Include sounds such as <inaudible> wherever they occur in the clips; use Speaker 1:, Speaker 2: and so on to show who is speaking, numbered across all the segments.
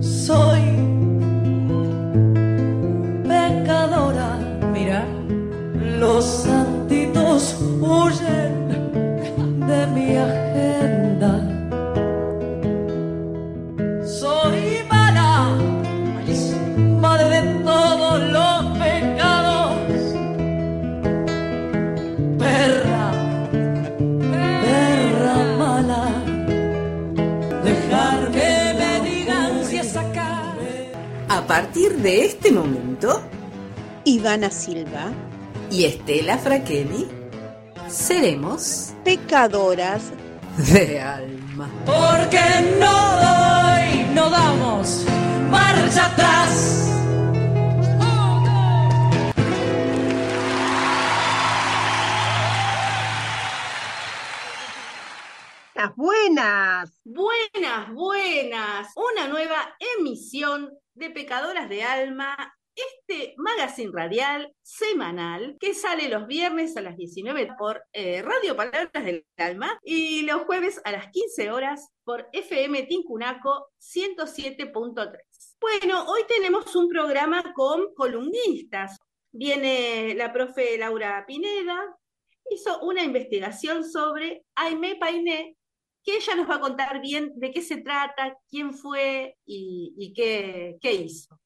Speaker 1: soy
Speaker 2: partir de este momento,
Speaker 3: Ivana Silva,
Speaker 2: y Estela Fraquelli, seremos
Speaker 3: pecadoras
Speaker 2: de alma.
Speaker 1: Porque no doy, no damos marcha atrás.
Speaker 4: Las buenas.
Speaker 5: Buenas, buenas. Una nueva emisión de Pecadoras de Alma, este magazine radial semanal que sale los viernes a las 19 por eh, Radio Palabras del Alma y los jueves a las 15 horas por FM Tincunaco 107.3. Bueno, hoy tenemos un programa con columnistas. Viene la profe Laura Pineda, hizo una investigación sobre Aimé Painé, que ella nos va a contar bien de qué se trata, quién fue y, y qué, qué hizo.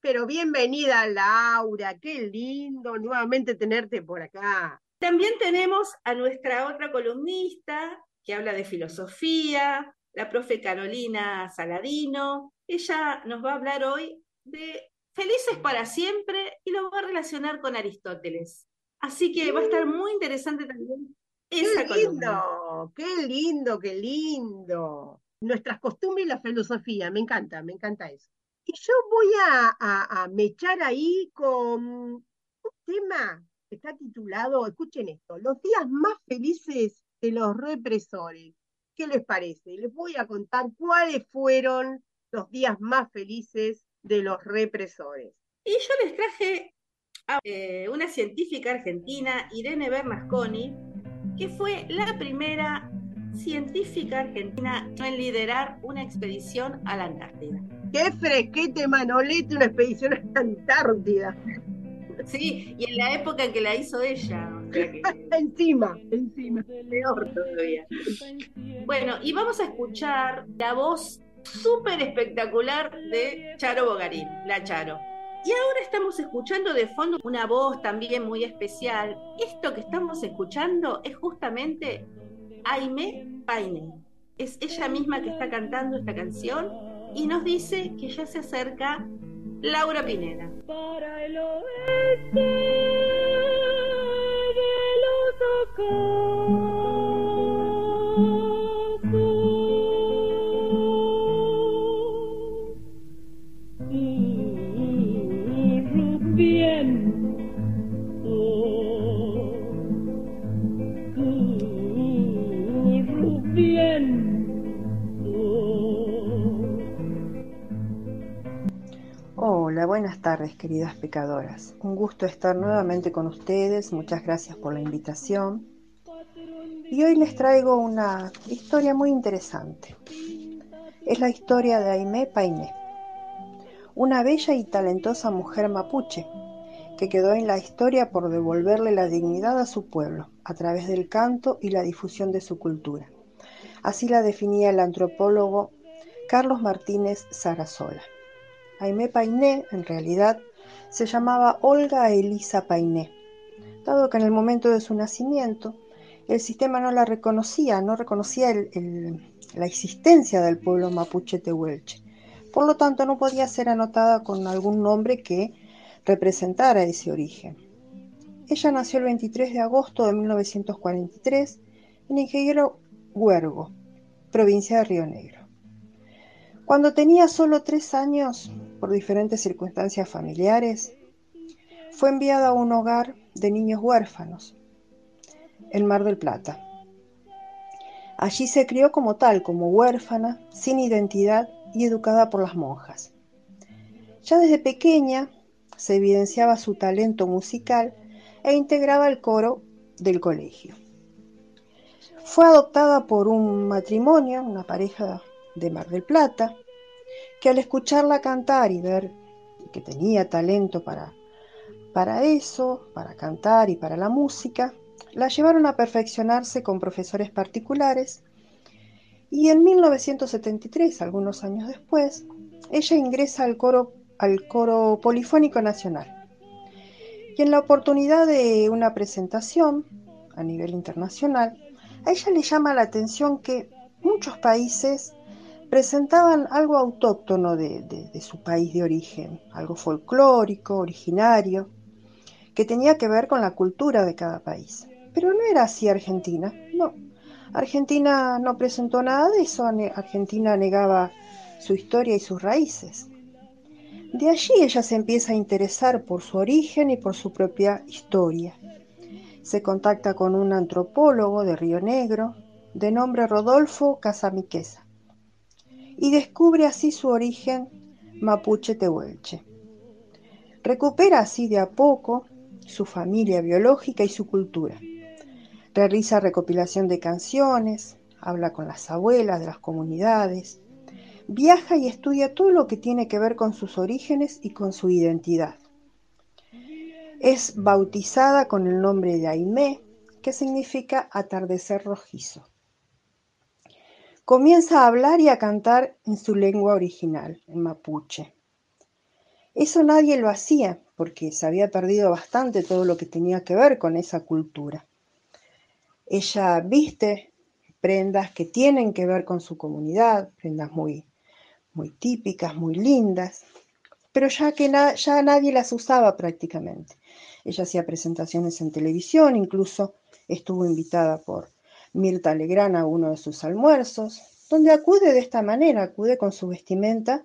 Speaker 4: Pero bienvenida Laura, qué lindo nuevamente tenerte por acá.
Speaker 5: También tenemos a nuestra otra columnista que habla de filosofía, la profe Carolina Saladino. Ella nos va a hablar hoy de Felices para siempre y lo va a relacionar con Aristóteles. Así que va a estar muy interesante también esa
Speaker 4: Qué
Speaker 5: columna.
Speaker 4: lindo, qué lindo, qué lindo. Nuestras costumbres y la filosofía, me encanta, me encanta eso. Y yo voy a, a, a mechar ahí con un tema que está titulado, escuchen esto, los días más felices de los represores. ¿Qué les parece? Les voy a contar cuáles fueron los días más felices de los represores.
Speaker 5: Y yo les traje a eh, una científica argentina, Irene Bernasconi, que fue la primera científica argentina en liderar una expedición a la Antártida.
Speaker 4: ¡Qué fresquete, Manolete, una expedición a la Antártida!
Speaker 5: Sí, y en la época en que la hizo ella. o sea que <laughs>
Speaker 4: Encima, encima.
Speaker 5: peor todavía. Bueno, y vamos a escuchar la voz súper espectacular de Charo Bogarín, la Charo. Y ahora estamos escuchando de fondo una voz también muy especial. Esto que estamos escuchando es justamente Aime Paine. Es ella misma que está cantando esta canción y nos dice que ya se acerca Laura Pineda.
Speaker 6: para el oeste de los
Speaker 7: buenas tardes queridas pecadoras. Un gusto estar nuevamente con ustedes. Muchas gracias por la invitación. Y hoy les traigo una historia muy interesante. Es la historia de Aimé Painé, una bella y talentosa mujer mapuche que quedó en la historia por devolverle la dignidad a su pueblo a través del canto y la difusión de su cultura. Así la definía el antropólogo Carlos Martínez Sarasola. Aimé Painé, en realidad, se llamaba Olga Elisa Painé, dado que en el momento de su nacimiento el sistema no la reconocía, no reconocía la existencia del pueblo mapuche tehuelche. Por lo tanto, no podía ser anotada con algún nombre que representara ese origen. Ella nació el 23 de agosto de 1943 en Ingeniero Huergo, provincia de Río Negro. Cuando tenía solo tres años, por diferentes circunstancias familiares, fue enviada a un hogar de niños huérfanos, en Mar del Plata. Allí se crió como tal, como huérfana, sin identidad y educada por las monjas. Ya desde pequeña se evidenciaba su talento musical e integraba el coro del colegio. Fue adoptada por un matrimonio, una pareja de Mar del Plata, que al escucharla cantar y ver que tenía talento para, para eso, para cantar y para la música, la llevaron a perfeccionarse con profesores particulares y en 1973, algunos años después, ella ingresa al coro, al coro Polifónico Nacional. Y en la oportunidad de una presentación a nivel internacional, a ella le llama la atención que muchos países presentaban algo autóctono de, su país de origen, algo folclórico, originario, que tenía que ver con la cultura de cada país. Pero no era así Argentina, no. Argentina no presentó nada de eso, Argentina negaba su historia y sus raíces. De allí ella se empieza a interesar por su origen y por su propia historia. Se contacta con un antropólogo de Río Negro, de nombre Rodolfo Casamiquesa, y descubre así su origen mapuche tehuelche. Recupera así de a poco su familia biológica y su cultura. Realiza recopilación de canciones, habla con las abuelas de las comunidades, viaja y estudia todo lo que tiene que ver con sus orígenes y con su identidad. Es bautizada con el nombre de Aimé, que significa atardecer rojizo. Comienza a hablar y a cantar en su lengua original, en mapuche. Eso nadie lo hacía porque se había perdido bastante todo lo que tenía que ver con esa cultura. Ella viste prendas que tienen que ver con su comunidad, prendas muy, muy típicas, muy lindas, pero ya que ya nadie las usaba prácticamente. Ella hacía presentaciones en televisión, incluso estuvo invitada por Mirta Legrand a uno de sus almuerzos, donde acude de esta manera, acude con su vestimenta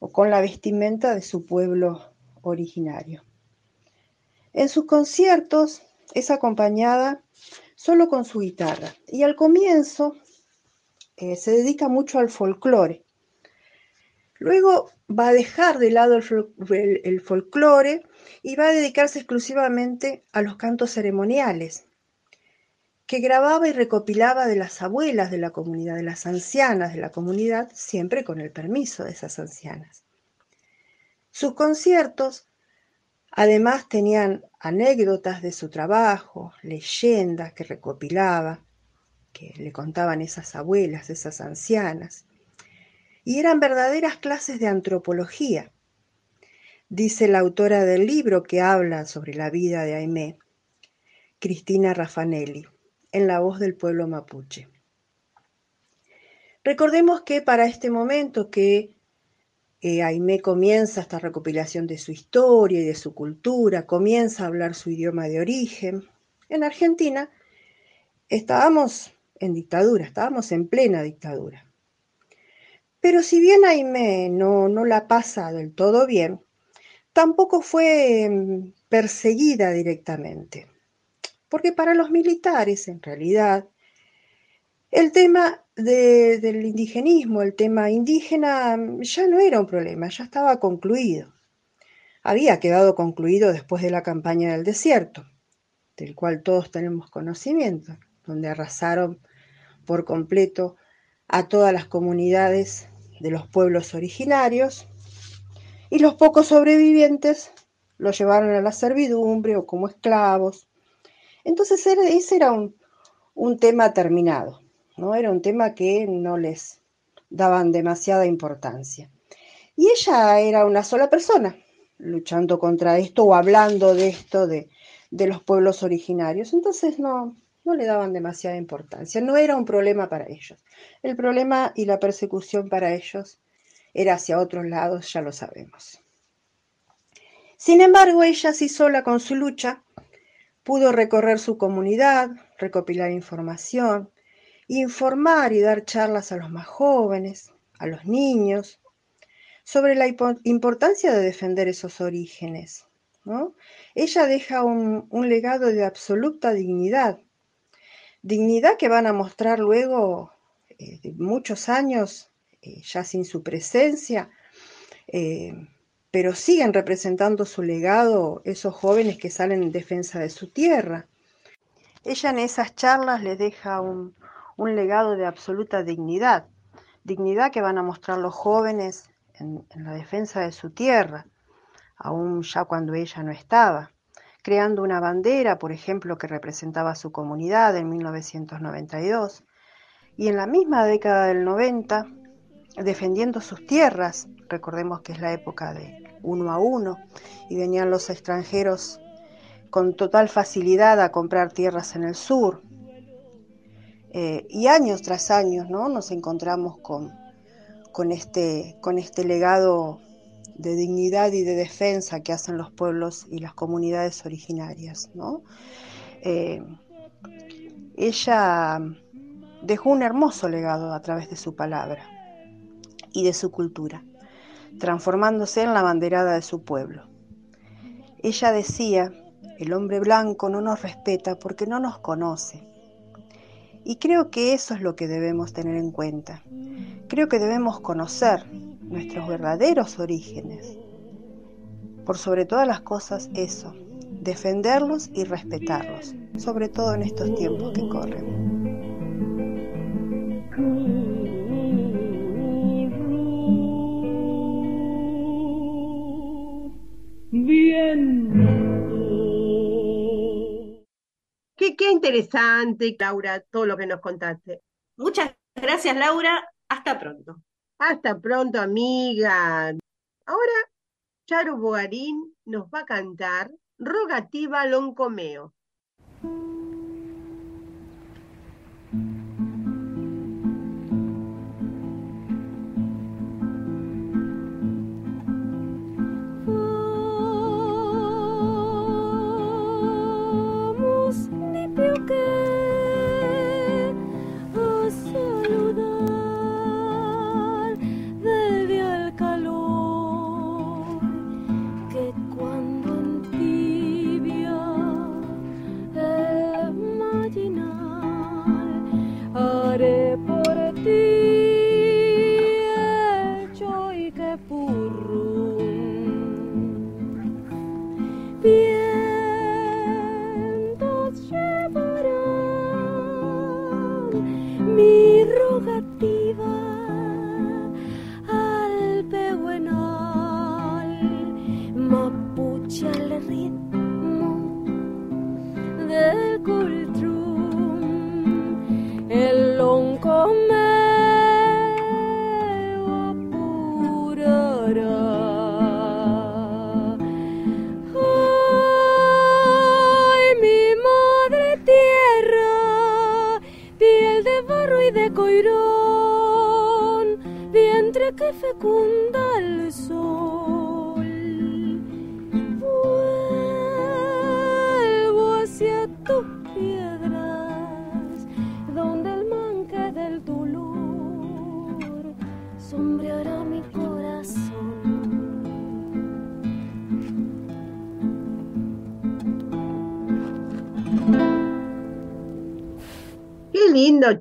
Speaker 7: o con la vestimenta de su pueblo originario. En sus conciertos es acompañada solo con su guitarra y al comienzo eh, se dedica mucho al folclore. Luego va a dejar de lado el folclore y va a dedicarse exclusivamente a los cantos ceremoniales, que grababa y recopilaba de las abuelas de la comunidad, de las ancianas de la comunidad, siempre con el permiso de esas ancianas. Sus conciertos además tenían anécdotas de su trabajo, leyendas que recopilaba, que le contaban esas abuelas, esas ancianas, y eran verdaderas clases de antropología. Dice la autora del libro que habla sobre la vida de Aimé, Cristina Raffanelli, en la voz del pueblo mapuche. Recordemos que para este momento que eh, Aimé comienza esta recopilación de su historia y de su cultura, comienza a hablar su idioma de origen. En Argentina estábamos en dictadura, estábamos en plena dictadura. Pero si bien Aimé no, no la pasa del todo bien, tampoco fue mm, perseguida directamente. Porque para los militares, en realidad, el tema de, del indigenismo, el tema indígena, ya no era un problema, ya estaba concluido. Había quedado concluido después de la campaña del desierto, del cual todos tenemos conocimiento, donde arrasaron por completo a todas las comunidades de los pueblos originarios y los pocos sobrevivientes los llevaron a la servidumbre o como esclavos. Entonces ese era un, un tema terminado. ¿no? Era un tema que no les daban demasiada importancia. Y ella era una sola persona luchando contra esto o hablando de esto de, de los pueblos originarios. Entonces no, no le daban demasiada importancia. No era un problema para ellos. El problema y la persecución para ellos era hacia otros lados, ya lo sabemos. Sin embargo, ella así sola con su lucha pudo recorrer su comunidad, recopilar información, informar y dar charlas a los más jóvenes, a los niños, sobre la importancia de defender esos orígenes. ¿no? Ella deja un, legado de absoluta dignidad, dignidad que van a mostrar luego eh, muchos años, eh, ya sin su presencia, eh, pero siguen representando su legado esos jóvenes que salen en defensa de su tierra. Ella en esas charlas les deja un, un legado de absoluta dignidad, dignidad que van a mostrar los jóvenes en, la defensa de su tierra, aún ya cuando ella no estaba, creando una bandera, por ejemplo, que representaba a su comunidad en 1992, y en la misma década del 90, defendiendo sus tierras, recordemos que es la época de uno a uno, y venían los extranjeros con total facilidad a comprar tierras en el sur. Eh, y años tras años ¿no? nos encontramos con, con, este, con este legado de dignidad y de defensa que hacen los pueblos y las comunidades originarias. ¿no? Eh, ella dejó un hermoso legado a través de su palabra y de su cultura, transformándose en la banderada de su pueblo. Ella decía, el hombre blanco no nos respeta porque no nos conoce. Y creo que eso es lo que debemos tener en cuenta. Creo que debemos conocer nuestros verdaderos orígenes. Por sobre todas las cosas eso, defenderlos y respetarlos, sobre todo en estos tiempos que corren.
Speaker 4: Qué, qué interesante, Laura, todo lo que nos contaste.
Speaker 5: Muchas gracias, Laura. Hasta pronto.
Speaker 4: Hasta pronto, amiga. Ahora, Charo Bogarín nos va a cantar Rogativa Loncomeo.
Speaker 6: Mi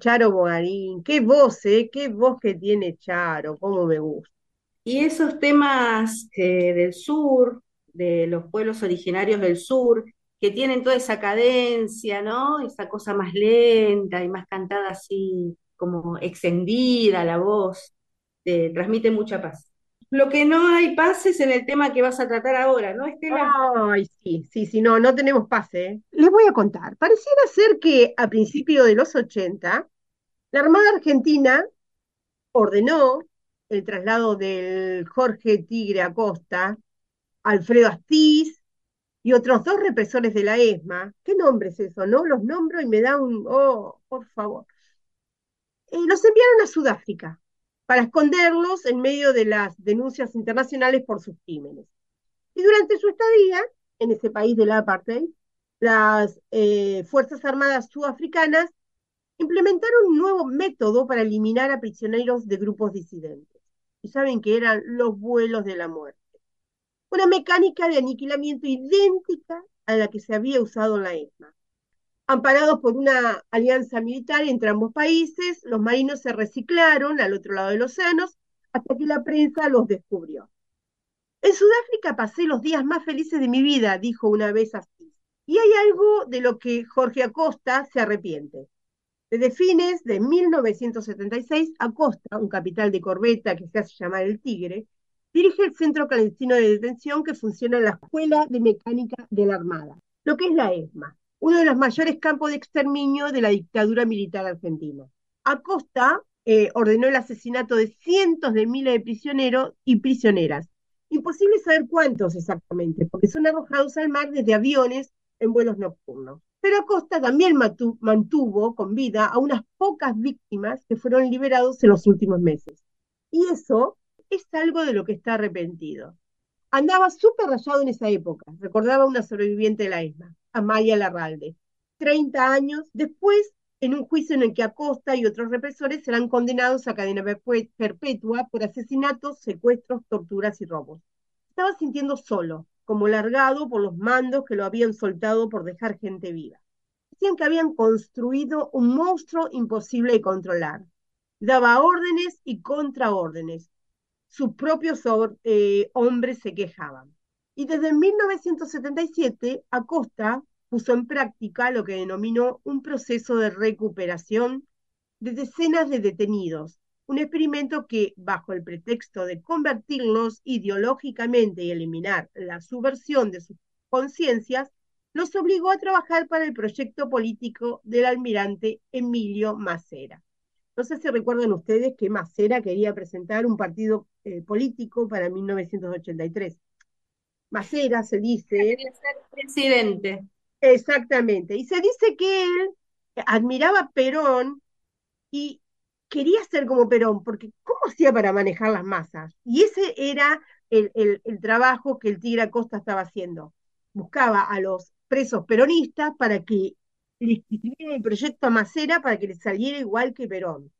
Speaker 4: Charo Bogarín, qué voz, ¿eh? Qué voz que tiene Charo, cómo me gusta.
Speaker 5: Y esos temas eh, del sur, de los pueblos originarios del sur, que tienen toda esa cadencia, ¿no? Esa cosa más lenta y más cantada así, como extendida la voz, te transmite mucha paz. Lo que no hay paz es en el tema que vas a tratar ahora, ¿no, Estela?
Speaker 4: Ay, sí, sí, sí, no, no tenemos pase. ¿eh? Les voy a contar. Pareciera ser que a principios de los 80, la Armada Argentina ordenó el traslado del Jorge Tigre Acosta, Alfredo Astiz y otros dos represores de la ESMA. ¿Qué nombre es eso, no? Los nombro y me da un... Oh, por favor. Eh, los enviaron a Sudáfrica para esconderlos en medio de las denuncias internacionales por sus crímenes. Y durante su estadía en ese país de la apartheid, las eh, Fuerzas Armadas sudafricanas implementaron un nuevo método para eliminar a prisioneros de grupos disidentes. Y saben que eran los vuelos de la muerte. Una mecánica de aniquilamiento idéntica a la que se había usado en la ESMA. Amparados por una alianza militar entre ambos países, los marinos se reciclaron al otro lado del océano hasta que la prensa los descubrió. En Sudáfrica pasé los días más felices de mi vida, dijo una vez así. Y hay algo de lo que Jorge Acosta se arrepiente. Desde fines de 1976, Acosta, un capitán de corbeta que se hace llamar el Tigre, Dirige el centro clandestino de detención que funciona en la Escuela de Mecánica de la Armada, lo que es la ESMA, uno de los mayores campos de exterminio de la dictadura militar argentina. Acosta eh, ordenó el asesinato de cientos de miles de prisioneros y prisioneras. Imposible saber cuántos exactamente, porque son arrojados al mar desde aviones en vuelos nocturnos. Pero Acosta también mantuvo con vida a unas pocas víctimas que fueron liberados en los últimos meses. Y eso es algo de lo que está arrepentido. Andaba súper rayado en esa época, recordaba una sobreviviente de la ESMA, Amalia Larralde. Treinta años después, en un juicio en el que Acosta y otros represores serán condenados a cadena perpetua por asesinatos, secuestros, torturas y robos. Estaba sintiendo solo, como largado por los mandos que lo habían soltado por dejar gente viva. Decían que habían construido un monstruo imposible de controlar. Daba órdenes y contraórdenes, sus propios eh, hombres se quejaban. Y desde 1977, Acosta puso en práctica lo que denominó un proceso de recuperación de decenas de detenidos, un experimento que, bajo el pretexto de convertirlos ideológicamente y eliminar la subversión de sus conciencias, los obligó a trabajar para el proyecto político del almirante Emilio Macera. No sé si recuerdan ustedes que Macera quería presentar un partido eh, político para 1983. Macera se dice...
Speaker 5: ser presidente.
Speaker 4: Exactamente. Y se dice que él admiraba a Perón y quería ser como Perón, porque ¿cómo hacía para manejar las masas? Y ese era el, el trabajo que el Tigre Acosta estaba haciendo. Buscaba a los presos peronistas para que le escribieran el proyecto a Macera para que le saliera igual que Perón.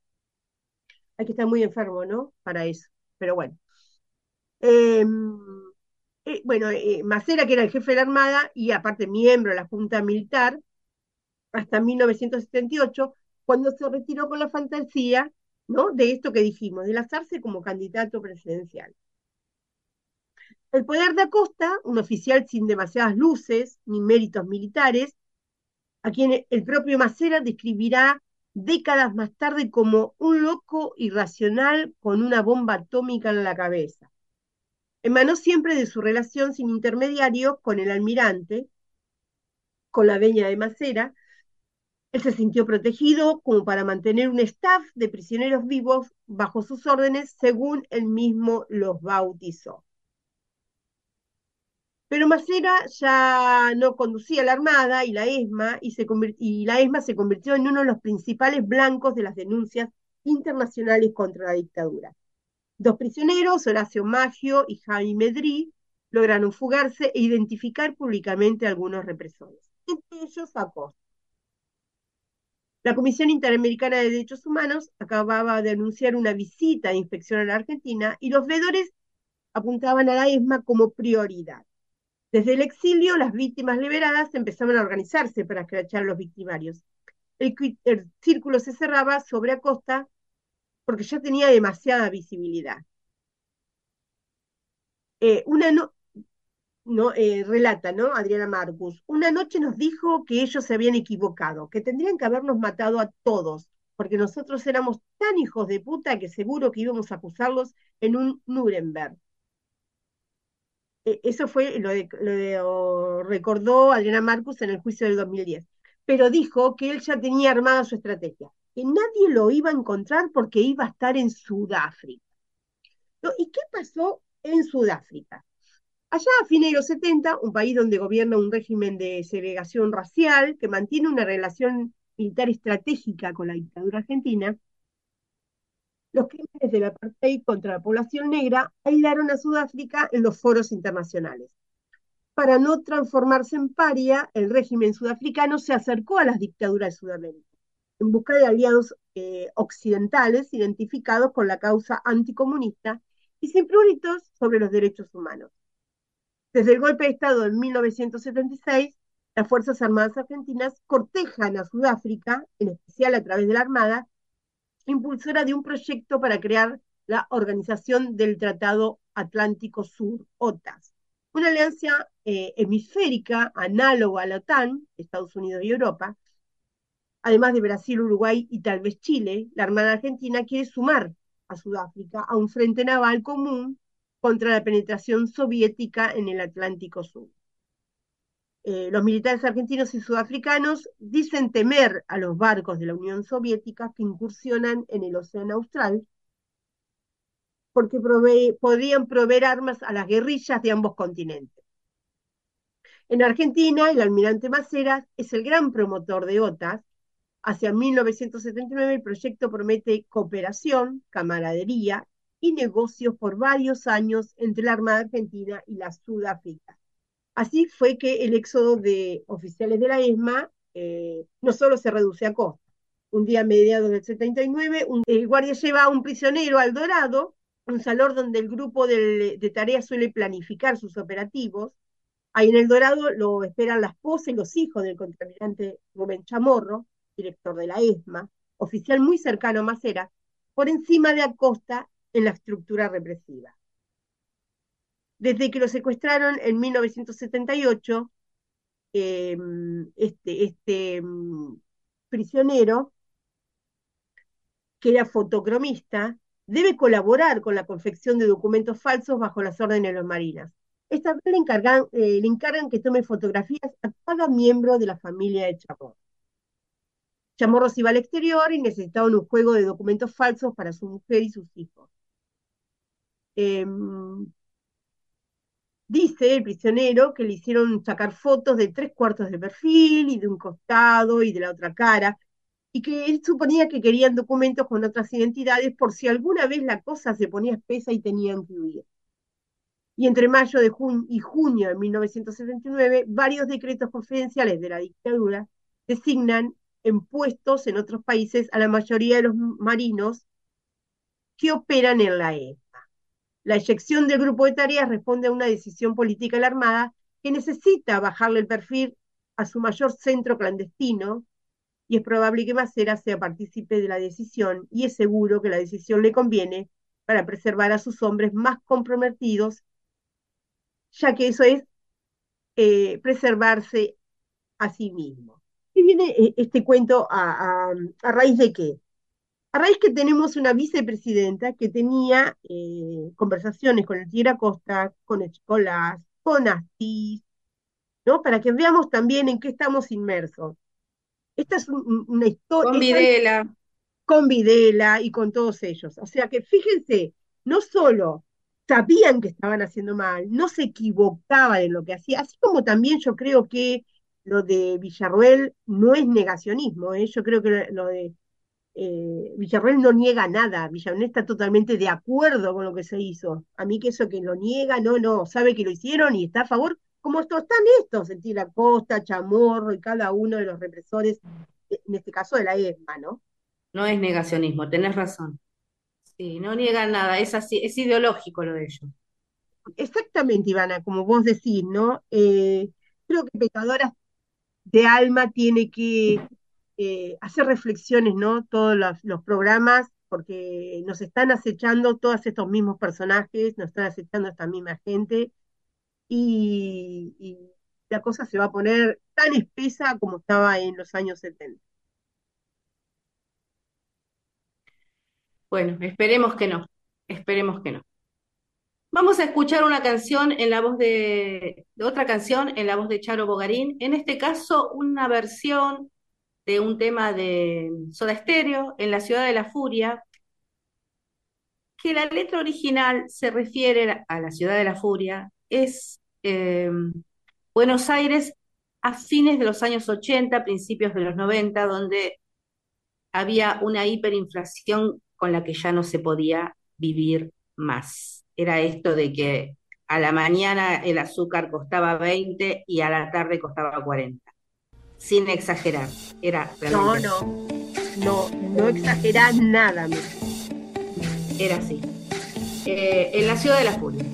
Speaker 4: Hay que estar muy enfermo, ¿no? Para eso pero bueno. Em, eh, bueno, eh, Macera, que era el jefe de la Armada y aparte miembro de la Junta Militar, hasta 1978, cuando se retiró con la fantasía, ¿no? De esto que dijimos, de lanzarse como candidato presidencial. El poder de Acosta, un oficial sin demasiadas luces ni méritos militares, a quien el propio Macera describirá décadas más tarde como un loco irracional con una bomba atómica en la cabeza. Emanó siempre de su relación sin intermediarios con el almirante, con la veña de Macera. Él se sintió protegido como para mantener un staff de prisioneros vivos bajo sus órdenes, según él mismo los bautizó. Pero Macera ya no conducía la Armada y la ESMA, y, y la ESMA se convirtió en uno de los principales blancos de las denuncias internacionales contra la dictadura. Dos prisioneros, Horacio Maggio y Jaime Medrí, lograron fugarse e identificar públicamente a algunos represores, entre ellos Acosta. La Comisión Interamericana de Derechos Humanos acababa de anunciar una visita de inspección a la Argentina y los veedores apuntaban a la ESMA como prioridad. Desde el exilio, las víctimas liberadas empezaron a organizarse para escrachar a los victimarios. El, círculo se cerraba sobre Acosta porque ya tenía demasiada visibilidad. Eh, una no, no eh, relata, ¿no? Adriana Marcus. Una noche nos dijo que ellos se habían equivocado, que tendrían que habernos matado a todos, porque nosotros éramos tan hijos de puta que seguro que íbamos a acusarlos en un Nuremberg. Eh, eso fue lo, de, recordó Adriana Marcus en el juicio del 2010. Pero dijo que él ya tenía armada su estrategia, que nadie lo iba a encontrar porque iba a estar en Sudáfrica. ¿Y qué pasó en Sudáfrica? Allá a fines de los 70, un país donde gobierna un régimen de segregación racial que mantiene una relación militar estratégica con la dictadura argentina, los crímenes del apartheid contra la población negra aislaron a Sudáfrica en los foros internacionales. Para no transformarse en paria, el régimen sudafricano se acercó a las dictaduras de Sudamérica en busca de aliados eh, occidentales identificados con la causa anticomunista y sin pruritos sobre los derechos humanos. Desde el golpe de Estado en 1976, las Fuerzas Armadas Argentinas cortejan a Sudáfrica, en especial a través de la Armada, impulsora de un proyecto para crear la Organización del Tratado Atlántico Sur, OTAS, una alianza eh, hemisférica análoga a la OTAN, Estados Unidos y Europa. Además de Brasil, Uruguay y tal vez Chile, la Armada Argentina quiere sumar a Sudáfrica a un frente naval común contra la penetración soviética en el Atlántico Sur. Eh, los militares argentinos y sudafricanos dicen temer a los barcos de la Unión Soviética que incursionan en el Océano Austral porque podrían proveer armas a las guerrillas de ambos continentes. En Argentina, el almirante Maceras es el gran promotor de OTAS. Hacia 1979 el proyecto promete cooperación, camaradería y negocios por varios años entre la Armada Argentina y la Sudáfrica. Así fue que el éxodo de oficiales de la ESMA eh, no solo se reduce a costa. Un día a mediados del 79, un, el guardia lleva a un prisionero al Dorado, un salón donde el grupo de, de tareas suele planificar sus operativos. Ahí en el Dorado lo esperan la esposa y los hijos del contraalmirante Rubén Chamorro, director de la ESMA, oficial muy cercano a Macera, por encima de Acosta en la estructura represiva. Desde que lo secuestraron en 1978, eh, este, este mm, prisionero, que era fotocromista, debe colaborar con la confección de documentos falsos bajo las órdenes de los marinas. Esta vez le encargan, eh, le encargan que tome fotografías a cada miembro de la familia de Chamorro. Chamorro se iba al exterior y necesitaban un juego de documentos falsos para su mujer y sus hijos. Eh, dice el prisionero que le hicieron sacar fotos de tres cuartos de perfil y de un costado y de la otra cara, y que él suponía que querían documentos con otras identidades por si alguna vez la cosa se ponía espesa y tenían que huir. Y entre mayo de y junio de 1979, varios decretos confidenciales de la dictadura designan en puestos en otros países a la mayoría de los marinos que operan en la E. La eyección del grupo de tareas responde a una decisión política de la Armada que necesita bajarle el perfil a su mayor centro clandestino y es probable que Macera sea partícipe de la decisión y es seguro que la decisión le conviene para preservar a sus hombres más comprometidos, ya que eso es eh, preservarse a sí mismo. Y viene eh, este cuento a, raíz de qué? A raíz que tenemos una vicepresidenta que tenía eh, conversaciones con el Tigre Acosta, con Escolas, con Astiz, ¿no? Para que veamos también en qué estamos inmersos. Esta es un, una historia.
Speaker 5: Con Videla.
Speaker 4: Con Videla y con todos ellos. O sea que fíjense, no solo sabían que estaban haciendo mal, no se equivocaban en lo que hacían, así como también yo creo que lo de Villarruel no es negacionismo, ¿eh? yo creo que lo de eh, Villarreal no niega nada, Villarreal está totalmente de acuerdo con lo que se hizo. A mí que eso que lo niega, no, no, sabe que lo hicieron y está a favor, como están estos, la Costa, Chamorro y cada uno de los represores, en este caso de la ESMA, ¿no?
Speaker 5: No es negacionismo, tenés razón. Sí, no niegan nada, es así, es ideológico lo de ellos.
Speaker 4: Exactamente, Ivana, como vos decís, ¿no? Eh, creo que Pecadoras de Alma tiene que eh, hacer reflexiones, ¿no? Todos los, programas, porque nos están acechando todos estos mismos personajes, nos están acechando esta misma gente, y, y, la cosa se va a poner tan espesa como estaba en los años 70.
Speaker 5: Bueno, esperemos que no, esperemos que no. Vamos a escuchar una canción en la voz de otra canción en la voz de Charo Bogarín, en este caso una versión de un tema de Soda Stereo en la ciudad de la furia, que la letra original se refiere a la ciudad de la furia, es eh, Buenos Aires a fines de los años 80, principios de los 90, donde había una hiperinflación con la que ya no se podía vivir más. Era esto de que a la mañana el azúcar costaba 20 y a la tarde costaba 40 sin exagerar. Era
Speaker 4: No, no, no, no exagera nada.
Speaker 5: Era así. Eh, en la ciudad de la furia.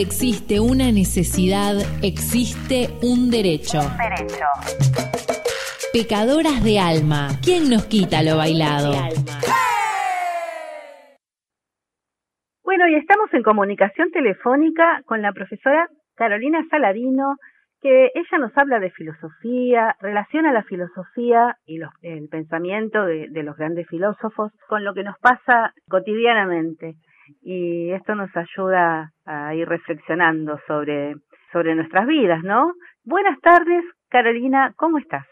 Speaker 8: Donde existe una necesidad, existe un derecho.
Speaker 9: Derecho.
Speaker 8: Pecadoras de alma. ¿Quién nos quita lo bailado?
Speaker 10: Bueno, y estamos en comunicación telefónica con la profesora Carolina Saladino, que ella nos habla de filosofía, relaciona la filosofía y los, el pensamiento de, de los grandes filósofos con lo que nos pasa cotidianamente. Y esto nos ayuda a ir reflexionando sobre, sobre nuestras vidas, ¿no? Buenas tardes, Carolina, ¿cómo estás?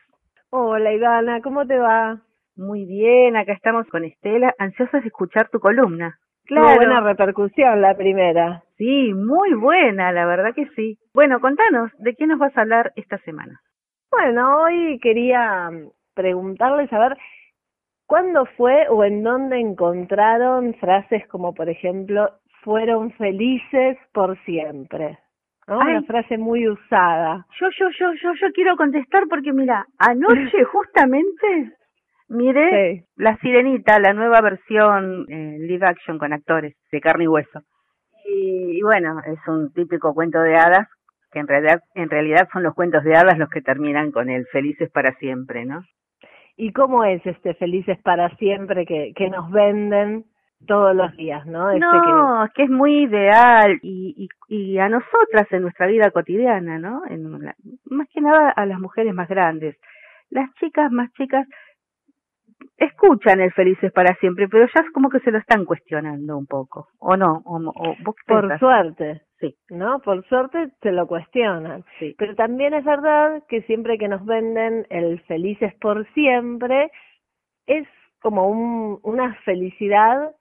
Speaker 11: Hola Ivana, ¿cómo te va?
Speaker 10: Muy bien, acá estamos con Estela, ansiosas de escuchar tu columna.
Speaker 11: Claro. Muy buena repercusión la primera.
Speaker 10: Sí, muy buena, la verdad que sí. Bueno, contanos, ¿de qué nos vas a hablar esta semana?
Speaker 11: Bueno, hoy quería preguntarles a ver cuándo fue o en dónde encontraron frases como, por ejemplo, fueron felices por siempre. ¿no? Una frase muy usada.
Speaker 10: Yo, yo, yo, yo, yo quiero contestar porque mira, anoche <laughs> justamente miré La Sirenita, la nueva versión eh, live action con actores de carne y hueso. Y, y, bueno, es un típico cuento de hadas que en realidad, en realidad son los cuentos de hadas los que terminan con el felices para siempre, ¿no?
Speaker 11: ¿Y cómo es este felices para siempre que, que nos venden todos los días, ¿no? Este
Speaker 10: no, que... que es muy ideal y, y, y a nosotras en nuestra vida cotidiana, ¿no? En la, más que nada a las mujeres más grandes. Las chicas más chicas escuchan el felices para siempre, pero ya es como que se lo están cuestionando un poco, ¿o no? ¿O, o vos
Speaker 11: Por suerte.
Speaker 10: Sí.
Speaker 11: ¿No? Por suerte se lo cuestionan.
Speaker 10: Sí.
Speaker 11: Pero también es verdad que siempre que nos venden el felices por siempre, es como un, una felicidad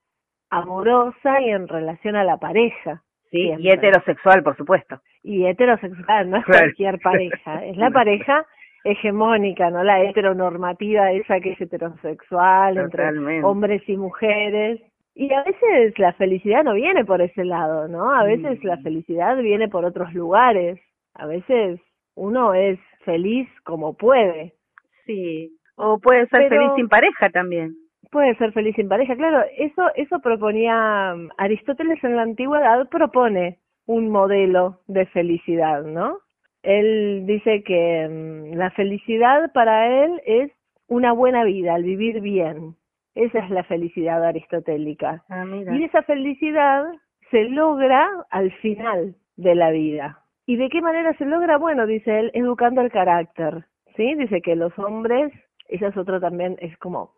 Speaker 11: amorosa y en relación a la pareja.
Speaker 10: Sí,
Speaker 11: siempre.
Speaker 10: y heterosexual, por supuesto.
Speaker 11: Y heterosexual, no es
Speaker 10: Claro.
Speaker 11: cualquier pareja, <laughs> es la pareja hegemónica, no la heteronormativa esa que es heterosexual entre hombres y mujeres. Y a veces la felicidad no viene por ese lado, ¿no? A veces
Speaker 10: Mm.
Speaker 11: la felicidad viene por otros lugares. A veces uno es feliz como puede.
Speaker 10: Sí. O puede ser
Speaker 11: Pero-
Speaker 10: feliz sin pareja también.
Speaker 11: Puede ser feliz sin pareja, claro. Eso, eso proponía mm, Aristóteles en la antigüedad, propone un modelo de felicidad, ¿no? Él dice que mm, la felicidad para él es una buena vida, el vivir bien. Esa es la felicidad aristotélica.
Speaker 10: Ah.
Speaker 11: Y esa felicidad se logra al final de la vida. ¿Y de qué manera se logra? Bueno, dice él, educando el carácter. ¿Sí? Dice que los hombres, esa es otra también, es como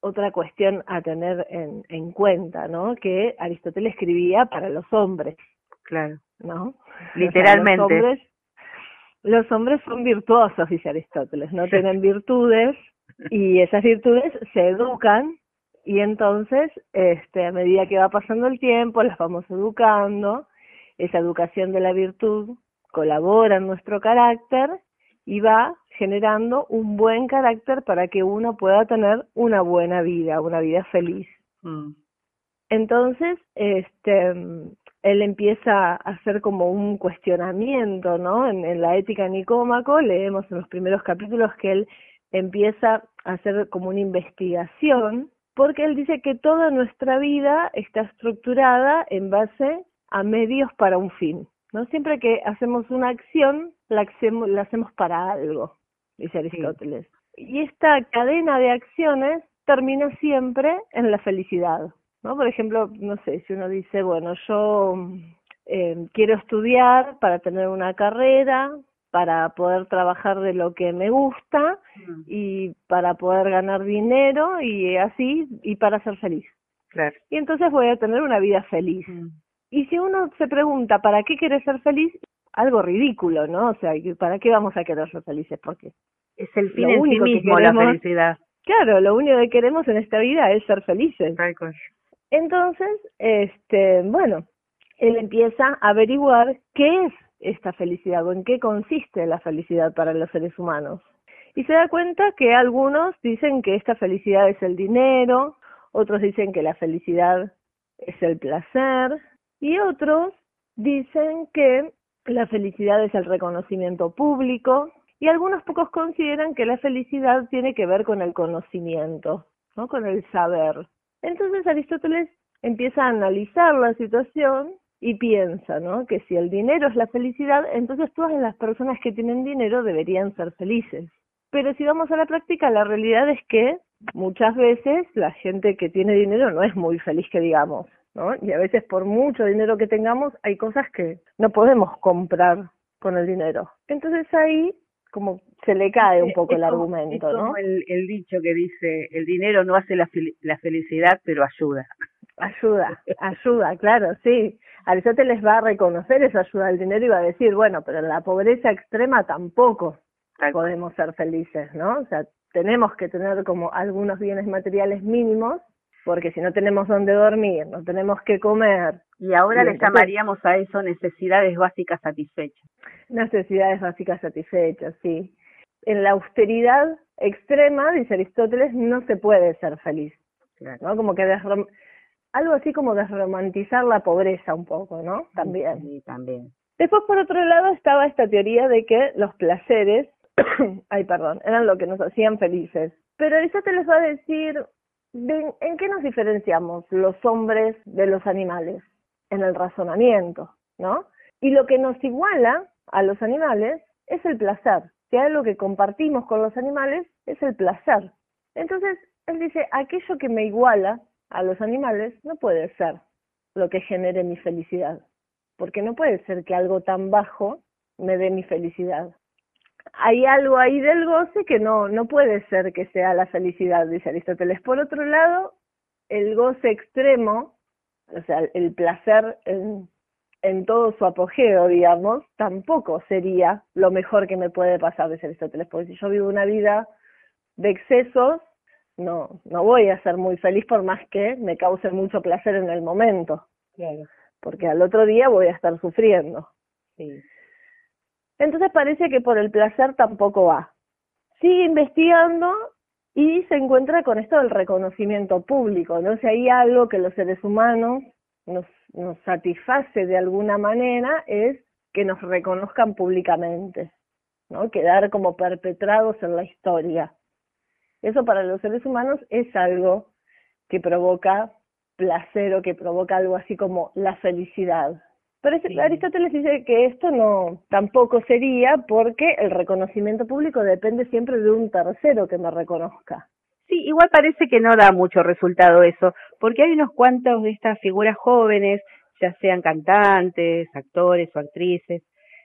Speaker 11: otra cuestión a tener en, en cuenta, ¿no? Que Aristóteles escribía para los hombres,
Speaker 10: Claro.
Speaker 11: ¿no?
Speaker 10: Literalmente.
Speaker 11: O sea, los, hombres, los hombres son virtuosos, dice Aristóteles, no <laughs> tienen virtudes y esas virtudes se educan y entonces, este, a medida que va pasando el tiempo, las vamos educando, esa educación de la virtud colabora en nuestro carácter y va generando un buen carácter para que uno pueda tener una buena vida, una vida feliz.
Speaker 10: Mm.
Speaker 11: Entonces, este, él empieza a hacer como un cuestionamiento, ¿no? En, en la ética Nicómaco leemos en los primeros capítulos que él empieza a hacer como una investigación, porque él dice que toda nuestra vida está estructurada en base a medios para un fin, ¿no? Siempre que hacemos una acción, la hacemos, la hacemos para algo, dice Aristóteles. Y esta cadena de acciones termina siempre en la felicidad. ¿no? Por ejemplo, no sé, si uno dice, bueno, yo eh, quiero estudiar para tener una carrera, para poder trabajar de lo que me gusta y para poder ganar dinero y así, y para ser feliz.
Speaker 10: Claro.
Speaker 11: Y entonces voy a tener una vida feliz. Y si uno se pregunta, ¿para qué quieres ser feliz? Algo ridículo, ¿no? O sea, ¿para qué vamos a querer ser felices? Porque
Speaker 10: Es el fin
Speaker 11: Lo
Speaker 10: en sí
Speaker 11: único que
Speaker 10: mismo la
Speaker 11: queremos-
Speaker 10: felicidad.
Speaker 11: Claro, lo único que queremos en esta vida es ser felices. Entonces, este, bueno, él empieza a averiguar qué es esta felicidad o en qué consiste la felicidad para los seres humanos. Y se da cuenta que algunos dicen que esta felicidad es el dinero, otros dicen que la felicidad es el placer y otros dicen que la felicidad es el reconocimiento público y algunos pocos consideran que la felicidad tiene que ver con el conocimiento, ¿no? con el saber. Entonces Aristóteles empieza a analizar la situación y piensa, ¿no? Que si el dinero es la felicidad, entonces todas las personas que tienen dinero deberían ser felices. Pero si vamos a la práctica, la realidad es que muchas veces la gente que tiene dinero no es muy feliz, que digamos, ¿no? Y a veces por mucho dinero que tengamos, hay cosas que no podemos comprar con el dinero. Entonces ahí como se le cae un poco
Speaker 10: Es
Speaker 11: el
Speaker 10: como-
Speaker 11: argumento,
Speaker 10: es
Speaker 11: ¿no?
Speaker 10: el, el dicho que dice, el dinero no hace la, fel- la felicidad, pero ayuda. <laughs>
Speaker 11: Ayuda, ayuda, claro, sí. Aristóteles va a reconocer esa ayuda del dinero y va a decir, bueno, pero en la pobreza extrema tampoco podemos ser felices, ¿no? O sea, tenemos que tener como algunos bienes materiales mínimos, porque si no tenemos dónde dormir, no tenemos que comer.
Speaker 10: Y ahora
Speaker 11: Y
Speaker 10: le
Speaker 11: entonces-
Speaker 10: llamaríamos a eso necesidades básicas satisfechas.
Speaker 11: Necesidades básicas satisfechas, sí. En la austeridad extrema, dice Aristóteles, no se puede ser feliz, ¿no? Como que algo así como desromantizar la pobreza un poco, ¿no? También.
Speaker 10: Sí, también.
Speaker 11: Después, por otro lado, estaba esta teoría de que los placeres, <coughs> ay, perdón, eran lo que nos hacían felices. Pero Aristóteles va a decir, ¿de- ¿en qué nos diferenciamos los hombres de los animales? En el razonamiento, ¿no? Y lo que nos iguala a los animales es el placer. Si hay algo que compartimos con los animales, es el placer. Entonces, él dice, aquello que me iguala a los animales no puede ser lo que genere mi felicidad porque no puede ser que algo tan bajo me dé mi felicidad. Hay algo ahí del goce que no, no puede ser que sea la felicidad, dice Aristóteles. Por otro lado, el goce extremo, o sea, el placer en, en todo su apogeo, digamos, tampoco sería lo mejor que me puede pasar, dice Aristóteles, porque si yo vivo una vida de excesos, no, no voy a ser muy feliz por más que me cause mucho placer en el momento
Speaker 10: Claro.
Speaker 11: porque al otro día voy a estar sufriendo.
Speaker 10: Sí.
Speaker 11: Entonces parece que por el placer tampoco va. Sigue investigando y se encuentra con esto del reconocimiento público, ¿no? Si hay algo que los seres humanos nos, nos satisface de alguna manera es que nos reconozcan públicamente, ¿no? Quedar como perpetrados en la historia. Eso para los seres humanos es algo que provoca placer o que provoca algo así como la felicidad. Pero ese- Aristóteles dice que esto no tampoco sería porque el reconocimiento público depende siempre de un tercero que me reconozca.
Speaker 10: Sí, igual parece que no da mucho resultado eso, porque hay unos cuantos de estas figuras jóvenes, ya sean cantantes, actores o actrices,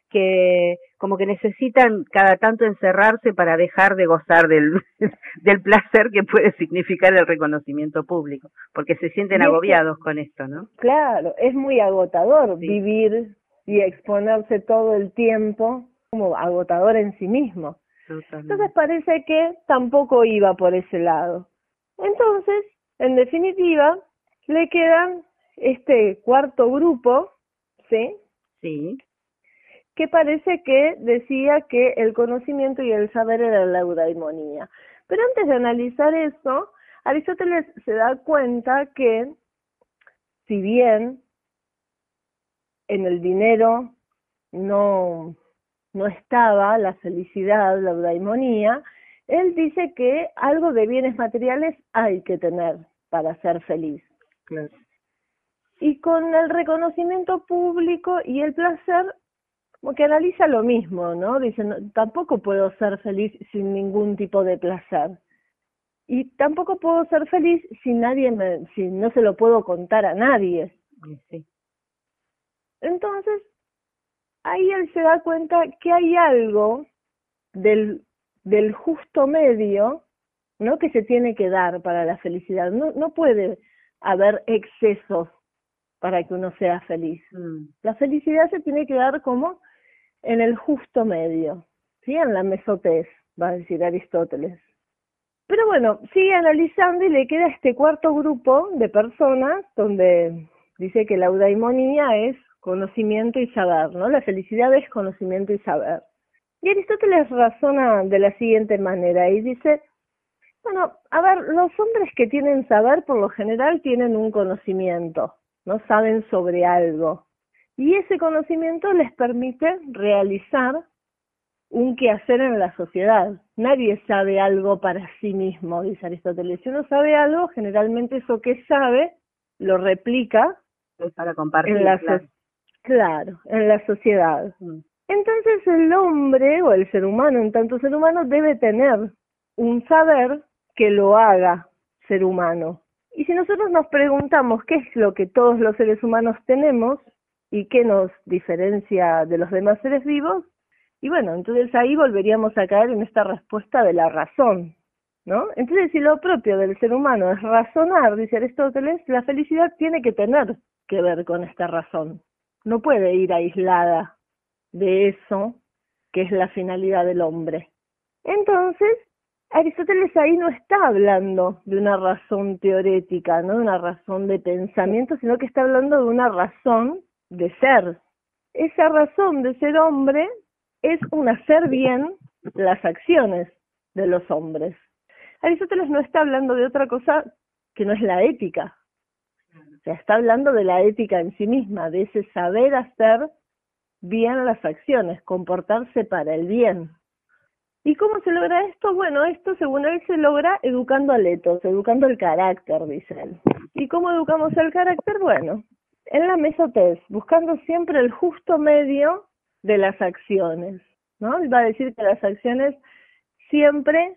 Speaker 10: que como que necesitan cada tanto encerrarse para dejar de gozar del, <laughs> del placer que puede significar el reconocimiento público, porque se sienten agobiados con esto, ¿no?
Speaker 11: Claro, es muy agotador vivir y exponerse todo el tiempo como agotador en sí mismo. Entonces parece que tampoco iba por ese lado. Entonces, en definitiva, le quedan este cuarto grupo, ¿sí?
Speaker 10: Sí.
Speaker 11: Que parece que decía que el conocimiento y el saber era la eudaimonía. Pero antes de analizar eso, Aristóteles se da cuenta que, si bien en el dinero no, no estaba la felicidad, la eudaimonía, él dice que algo de bienes materiales hay que tener para ser feliz.
Speaker 10: Claro.
Speaker 11: Y con el reconocimiento público y el placer, como que analiza lo mismo, ¿no? Dice, no, tampoco puedo ser feliz sin ningún tipo de placer. Y tampoco puedo ser feliz si nadie me, si no se lo puedo contar a nadie.
Speaker 10: Sí.
Speaker 11: Entonces, ahí él se da cuenta que hay algo del, del justo medio, ¿no? Que se tiene que dar para la felicidad. No, no puede haber excesos para que uno sea feliz.
Speaker 10: Mm.
Speaker 11: La felicidad se tiene que dar como en el justo medio, ¿sí? En la mesotez, va a decir Aristóteles. Pero bueno, sigue analizando y le queda este cuarto grupo de personas donde dice que la eudaimonía es conocimiento y saber, ¿no? La felicidad es conocimiento y saber. Y Aristóteles razona de la siguiente manera y dice, bueno, a ver, los hombres que tienen saber por lo general tienen un conocimiento, no saben sobre algo. Y ese conocimiento les permite realizar un quehacer en la sociedad. Nadie sabe algo para sí mismo, dice Aristóteles. Si uno sabe algo, generalmente eso que sabe lo replica
Speaker 10: Es para compartir.
Speaker 11: en la,
Speaker 10: claro.
Speaker 11: so- Claro, en la sociedad. Entonces el hombre o el ser humano, en tanto ser humano, debe tener un saber que lo haga ser humano. Y si nosotros nos preguntamos qué es lo que todos los seres humanos tenemos y qué nos diferencia de los demás seres vivos, y bueno, entonces ahí volveríamos a caer en esta respuesta de la razón, ¿no? Entonces, si lo propio del ser humano es razonar, dice Aristóteles, la felicidad tiene que tener que ver con esta razón. No puede ir aislada de eso que es la finalidad del hombre. Entonces, Aristóteles ahí no está hablando de una razón teorética, no de una razón de pensamiento, sino que está hablando de una razón de ser. Esa razón de ser hombre es un hacer bien las acciones de los hombres. Aristóteles no está hablando de otra cosa que no es la ética. O sea, está hablando de la ética en sí misma, de ese saber hacer bien las acciones, comportarse para el bien. ¿Y cómo se logra esto? Bueno, esto según él se logra educando al etos, educando el carácter, dice él. ¿Y cómo educamos el carácter? Bueno, en la mesotez, buscando siempre el justo medio de las acciones, ¿no? Él va a decir que las acciones siempre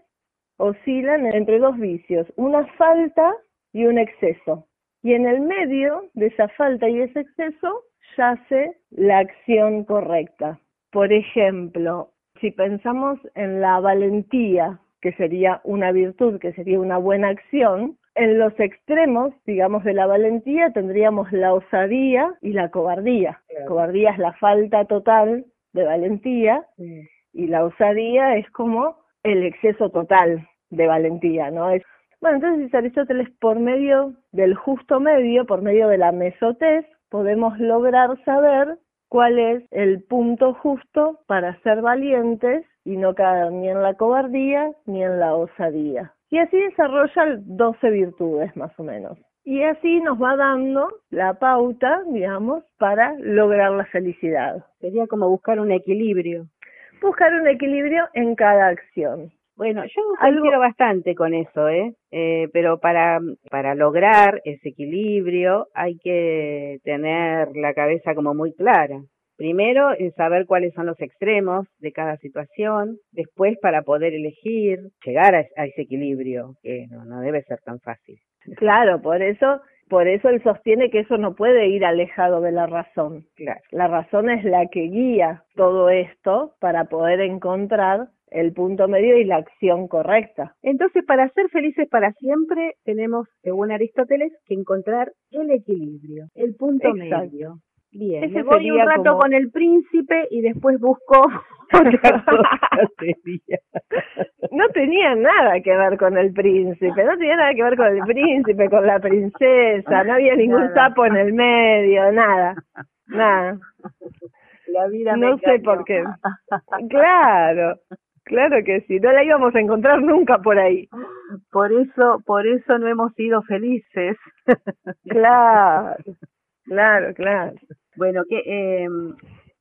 Speaker 11: oscilan entre dos vicios, una falta y un exceso. Y en el medio de esa falta y ese exceso yace la acción correcta. Por ejemplo, si pensamos en la valentía, que sería una virtud, que sería una buena acción, en los extremos, digamos, de la valentía tendríamos la osadía y la cobardía. Cobardía es la falta total de valentía y la osadía es como el exceso total de valentía, ¿no? Es, bueno, entonces Aristóteles por medio del justo medio, por medio de la mesotez, podemos lograr saber cuál es el punto justo para ser valientes y no caer ni en la cobardía ni en la osadía. Y así desarrolla 12 virtudes más o menos. Y así nos va dando la pauta, digamos, para lograr la felicidad.
Speaker 10: Sería como buscar un equilibrio.
Speaker 11: Buscar un equilibrio en cada acción.
Speaker 10: Bueno, yo coincido bastante con eso, ¿eh? ¿eh? Pero para, para lograr ese equilibrio hay que tener la cabeza como muy clara. Primero, es saber cuáles son los extremos de cada situación. Después, para poder elegir, llegar a, ese equilibrio, que no, no debe ser tan fácil. <laughs>
Speaker 11: Claro, por eso por eso él sostiene que eso no puede ir alejado de la razón.
Speaker 10: Claro.
Speaker 11: La razón es la que guía todo esto para poder encontrar el punto medio y la acción correcta.
Speaker 10: Entonces, para ser felices para siempre, tenemos, según Aristóteles, que encontrar el equilibrio, el punto medio. Bien, Ese me voy un rato con el príncipe y después busco <laughs> otra cosa
Speaker 11: No tenía nada que ver con el príncipe, no tenía nada que ver con el príncipe, con la princesa, no había ningún sapo en el medio, nada, nada.
Speaker 10: La vida
Speaker 11: no sé por qué. Claro, Claro que sí, no la íbamos a encontrar nunca por ahí.
Speaker 10: Por eso, por eso no hemos sido felices.
Speaker 11: claro, claro, claro.
Speaker 10: Bueno, que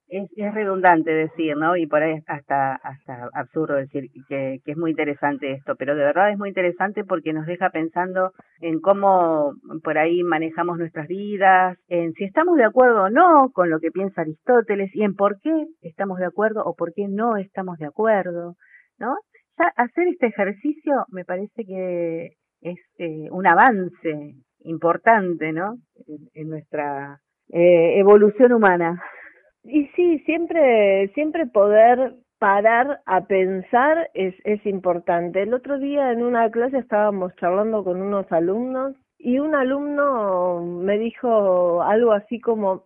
Speaker 10: es, es, redundante decir, ¿no? Y por ahí hasta hasta absurdo decir que, que es muy interesante esto, pero de verdad es muy interesante porque nos deja pensando en cómo por ahí manejamos nuestras vidas, en si estamos de acuerdo o no con lo que piensa Aristóteles y en por qué estamos de acuerdo o por qué no estamos de acuerdo, ¿no? Ya hacer este ejercicio me parece que es eh, un avance importante, ¿no? en nuestra eh, evolución humana.
Speaker 11: Y sí, siempre, siempre poder parar a pensar es, es importante. El otro día en una clase estábamos charlando con unos alumnos y un alumno me dijo algo así como,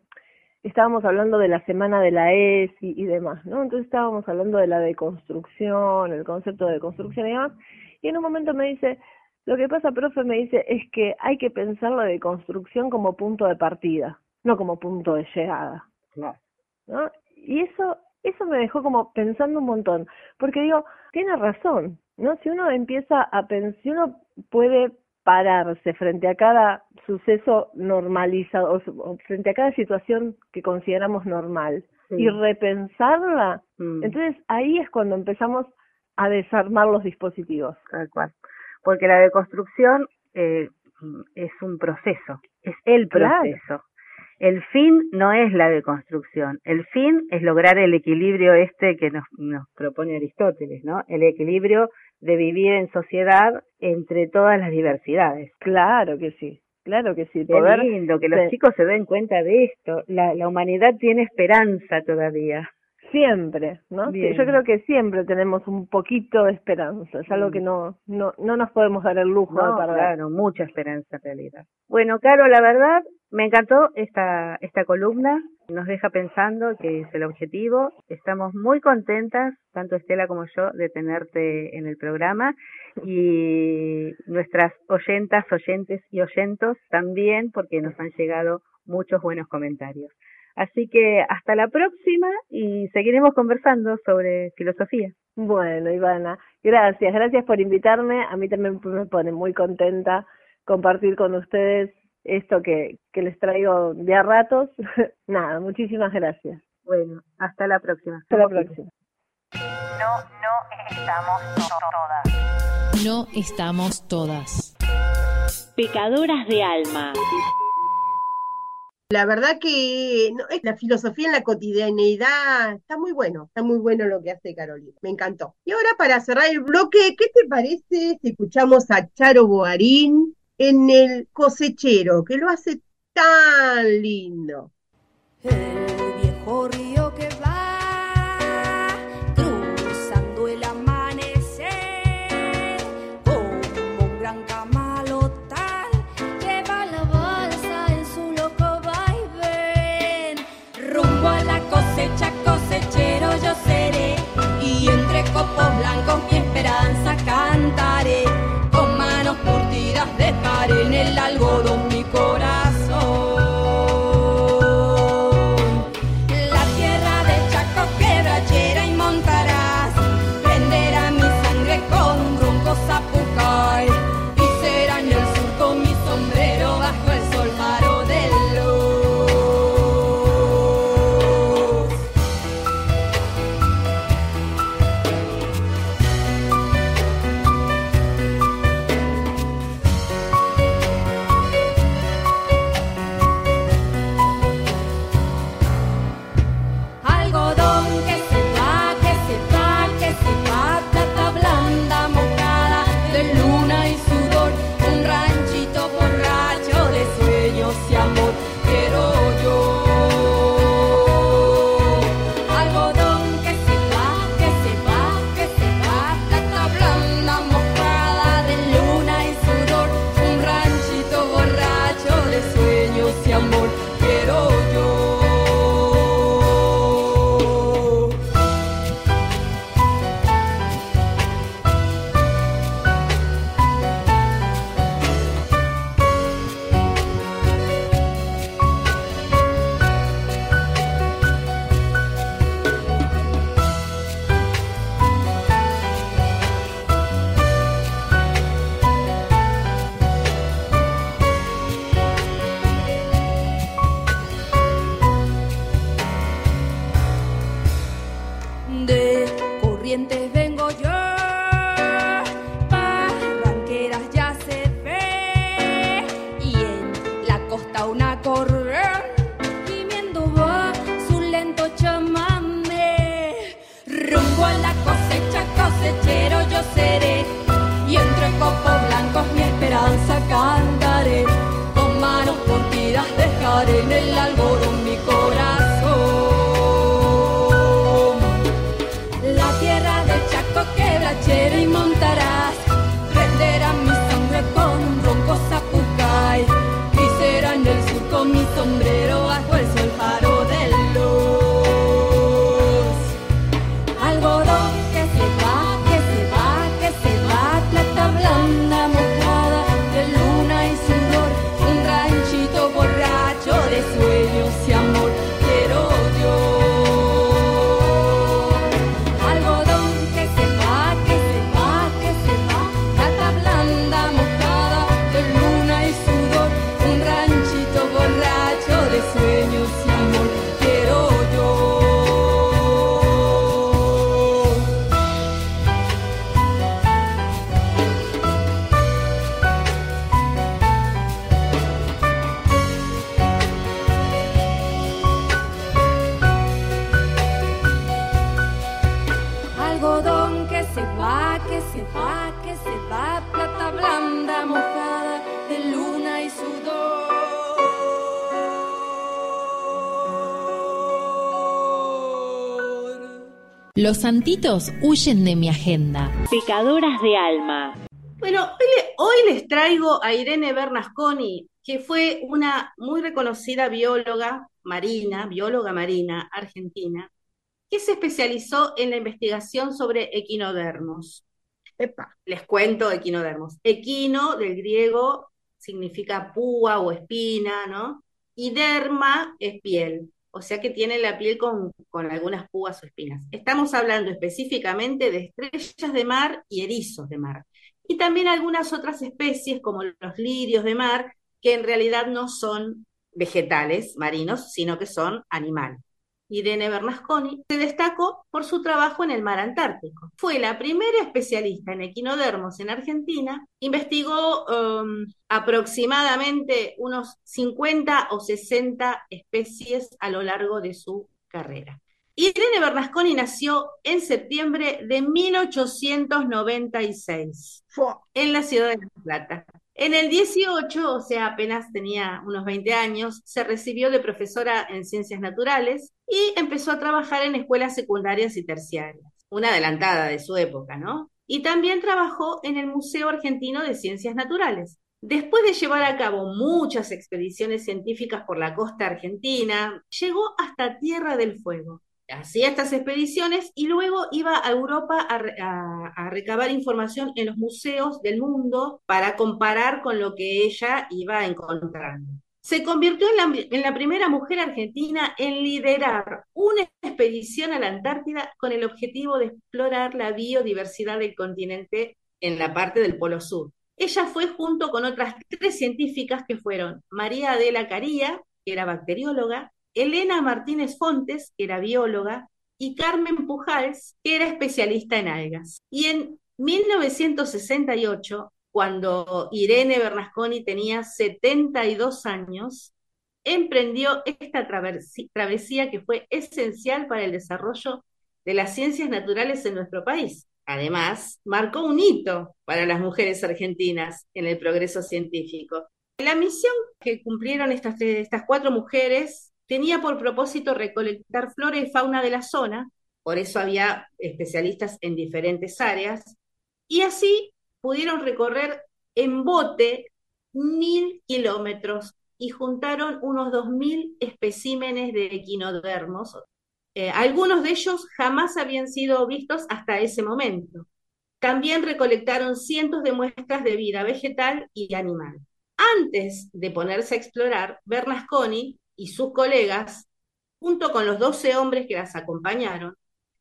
Speaker 11: estábamos hablando de la semana de la ESI y demás, ¿no? Entonces estábamos hablando de la deconstrucción, el concepto de deconstrucción y demás, y en un momento me dice, lo que pasa, profe, me dice, es que hay que pensar la deconstrucción como punto de partida no como punto de llegada.
Speaker 10: ¿no?
Speaker 11: Y eso, eso me dejó como pensando un montón, porque digo, tiene razón, ¿no? Si uno empieza a pensar, si uno puede pararse frente a cada suceso normalizado, o frente a cada situación que consideramos normal y repensarla, mm. entonces ahí es cuando empezamos a desarmar los dispositivos.
Speaker 10: Tal cual. Porque la deconstrucción eh, es un proceso, es el proceso. El fin no es la deconstrucción, el fin es lograr el equilibrio este que nos, nos propone Aristóteles, ¿no? El equilibrio de vivir en sociedad entre todas las diversidades.
Speaker 11: Claro que sí, claro que sí.
Speaker 10: Qué
Speaker 11: Poder
Speaker 10: lindo que los chicos se den cuenta de esto. La, la humanidad tiene esperanza todavía.
Speaker 11: Siempre, ¿no?
Speaker 10: Bien.
Speaker 11: yo creo que siempre tenemos un poquito de esperanza, es algo que no, no, no nos podemos dar el lujo de perder.
Speaker 10: claro, mucha esperanza en realidad. Bueno, Caro, la verdad, me encantó esta, esta columna, nos deja pensando que es el objetivo. Estamos muy contentas, tanto Estela como yo, de tenerte en el programa y nuestras oyentas, oyentes y oyentos también, porque nos han llegado muchos buenos comentarios. Así que hasta la próxima y seguiremos conversando sobre filosofía.
Speaker 11: Bueno, Ivana, gracias, gracias por invitarme. A mí también me pone muy contenta compartir con ustedes esto que, que les traigo de a ratos. <laughs> Nada, muchísimas gracias.
Speaker 10: Bueno, hasta la próxima.
Speaker 11: Hasta la próxima.
Speaker 12: No, no estamos todas.
Speaker 8: No estamos todas.
Speaker 9: Pecadoras de alma.
Speaker 4: La verdad que no, es la filosofía en la cotidianeidad está muy bueno, está muy bueno lo que hace Carolina, me encantó. Y ahora para cerrar el bloque, ¿qué te parece si escuchamos a Charo Boarín en El cosechero, que lo hace tan lindo?
Speaker 1: El copos blancos mi esperanza cantaré. Con manos curtidas dejaré en el algodón A la cosecha,
Speaker 8: santitos huyen de mi agenda.
Speaker 9: Pecadoras de alma.
Speaker 5: Bueno, hoy, le- hoy les traigo a Irene Bernasconi, que fue una muy reconocida bióloga marina, bióloga marina argentina, que se especializó en la investigación sobre equinodermos.
Speaker 4: Epa.
Speaker 5: Les cuento equinodermos. Equino, del griego, significa púa o espina, ¿no? Y derma es piel, o sea que tiene la piel con, con algunas púas o espinas. Estamos hablando específicamente de estrellas de mar y erizos de mar. Y también algunas otras especies como los lirios de mar, que en realidad no son vegetales marinos, sino que son animales. Irene Bernasconi se destacó por su trabajo en el mar Antártico. Fue la primera especialista en equinodermos en Argentina. Investigó um, aproximadamente unos 50 o 60 especies a lo largo de su carrera. Irene Bernasconi nació en septiembre de 1896 en la ciudad de La Plata. En el 18, o sea, apenas tenía unos 20 años, se recibió de profesora en ciencias naturales y empezó a trabajar en escuelas secundarias y terciarias, una adelantada de su época, ¿no? Y también trabajó en el Museo Argentino de Ciencias Naturales. Después de llevar a cabo muchas expediciones científicas por la costa argentina, llegó hasta Tierra del Fuego. Hacía estas expediciones y luego iba a Europa a, re- a- a recabar información en los museos del mundo para comparar con lo que ella iba encontrando. Se convirtió en la, en la primera mujer argentina en liderar una expedición a la Antártida con el objetivo de explorar la biodiversidad del continente en la parte del Polo Sur. Ella fue junto con otras tres científicas que fueron María Adela Caría, que era bacterióloga, Elena Martínez Fontes, que era bióloga, y Carmen Pujals, que era especialista en algas. Y en 1968, cuando Irene Bernasconi tenía 72 años, emprendió esta travesía que fue esencial para el desarrollo de las ciencias naturales en nuestro país. Además, marcó un hito para las mujeres argentinas en el progreso científico. La misión que cumplieron estas, estas cuatro mujeres tenía por propósito recolectar flora y fauna de la zona, por eso había especialistas en diferentes áreas, y así pudieron recorrer en bote mil kilómetros y juntaron unos dos mil especímenes de equinodermos. Eh, algunos de ellos jamás habían sido vistos hasta ese momento. También recolectaron cientos de muestras de vida vegetal y animal. Antes de ponerse a explorar, Bernasconi y sus colegas, junto con los 12 hombres que las acompañaron,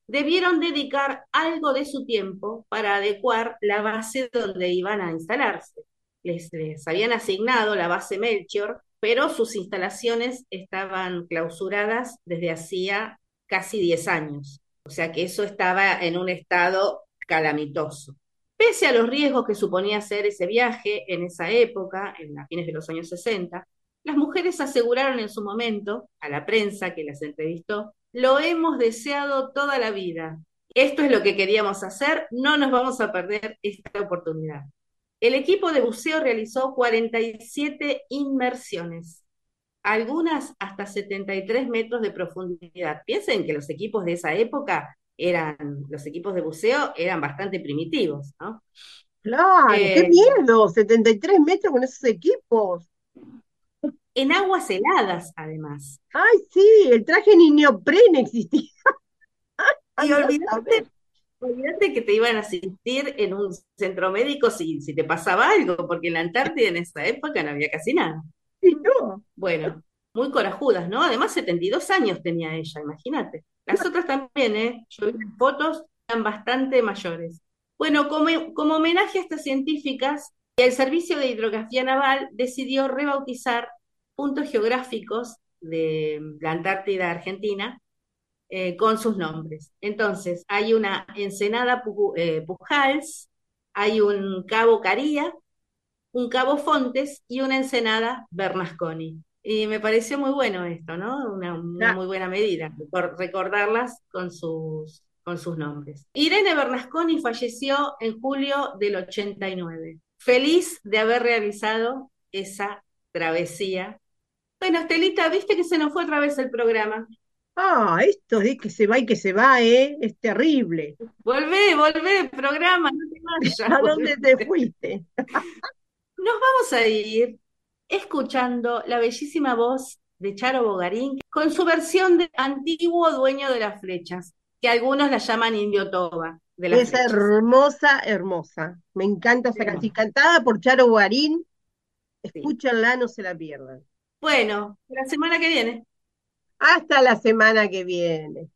Speaker 5: debieron dedicar algo de su tiempo para adecuar la base donde iban a instalarse. Les, les habían asignado la base Melchior, pero sus instalaciones estaban clausuradas desde hacía casi 10 años. O sea que eso estaba en un estado calamitoso. Pese a los riesgos que suponía hacer ese viaje en esa época, en las fines de los años 60, las mujeres aseguraron en su momento a la prensa que las entrevistó, lo hemos deseado toda la vida. Esto es lo que queríamos hacer, no nos vamos a perder esta oportunidad. El equipo de buceo realizó 47 inmersiones, algunas hasta 73 metros de profundidad. Piensen que los equipos de esa época eran, los equipos de buceo eran bastante primitivos, ¿no?
Speaker 4: Claro, qué
Speaker 5: Eh,
Speaker 4: miedo, 73 metros con esos equipos.
Speaker 5: En aguas heladas, además.
Speaker 4: Ay, sí, el traje ni neopren existía. <laughs>
Speaker 5: Y
Speaker 4: saber.
Speaker 5: olvídate que te iban a asistir en un centro médico si, si te pasaba algo, porque en la Antártida en esa época no había casi nada.
Speaker 4: Sí, no.
Speaker 5: Bueno, muy corajudas, ¿no? Además, 72 años tenía ella, imagínate. Las otras también, ¿eh? Yo vi las fotos, eran bastante mayores. Bueno, como, como homenaje a estas científicas, el Servicio de Hidrografía Naval decidió rebautizar puntos geográficos de la Antártida Argentina eh, con sus nombres. Entonces, hay una Ensenada eh, Pujals, hay un Cabo Caría, un Cabo Fontes y una Ensenada Bernasconi. Y me pareció muy bueno esto, ¿no? Una, una
Speaker 4: Ah.
Speaker 5: muy buena medida, recor- recordarlas con sus, con sus nombres. Irene Bernasconi falleció en julio del 89. Feliz de haber realizado esa travesía. Bueno, Estelita, viste que se nos fue otra vez el programa.
Speaker 1: Ah, esto de que se va y que se va, ¿eh? Es terrible.
Speaker 5: Volvé, volvé, programa, no te vayas. <laughs>
Speaker 1: ¿A dónde te fuiste? <laughs>
Speaker 5: Nos vamos a ir escuchando la bellísima voz de Charo Bogarín con su versión de antiguo dueño de las flechas, que algunos la llaman Indio Toba. De las
Speaker 1: Es
Speaker 5: flechas.
Speaker 1: hermosa, hermosa. Me encanta esa
Speaker 5: Sí.
Speaker 1: canción. Cantada por Charo Guarín. Escúchanla, no se la pierdan.
Speaker 5: Bueno, la semana que viene.
Speaker 1: Hasta la semana que viene.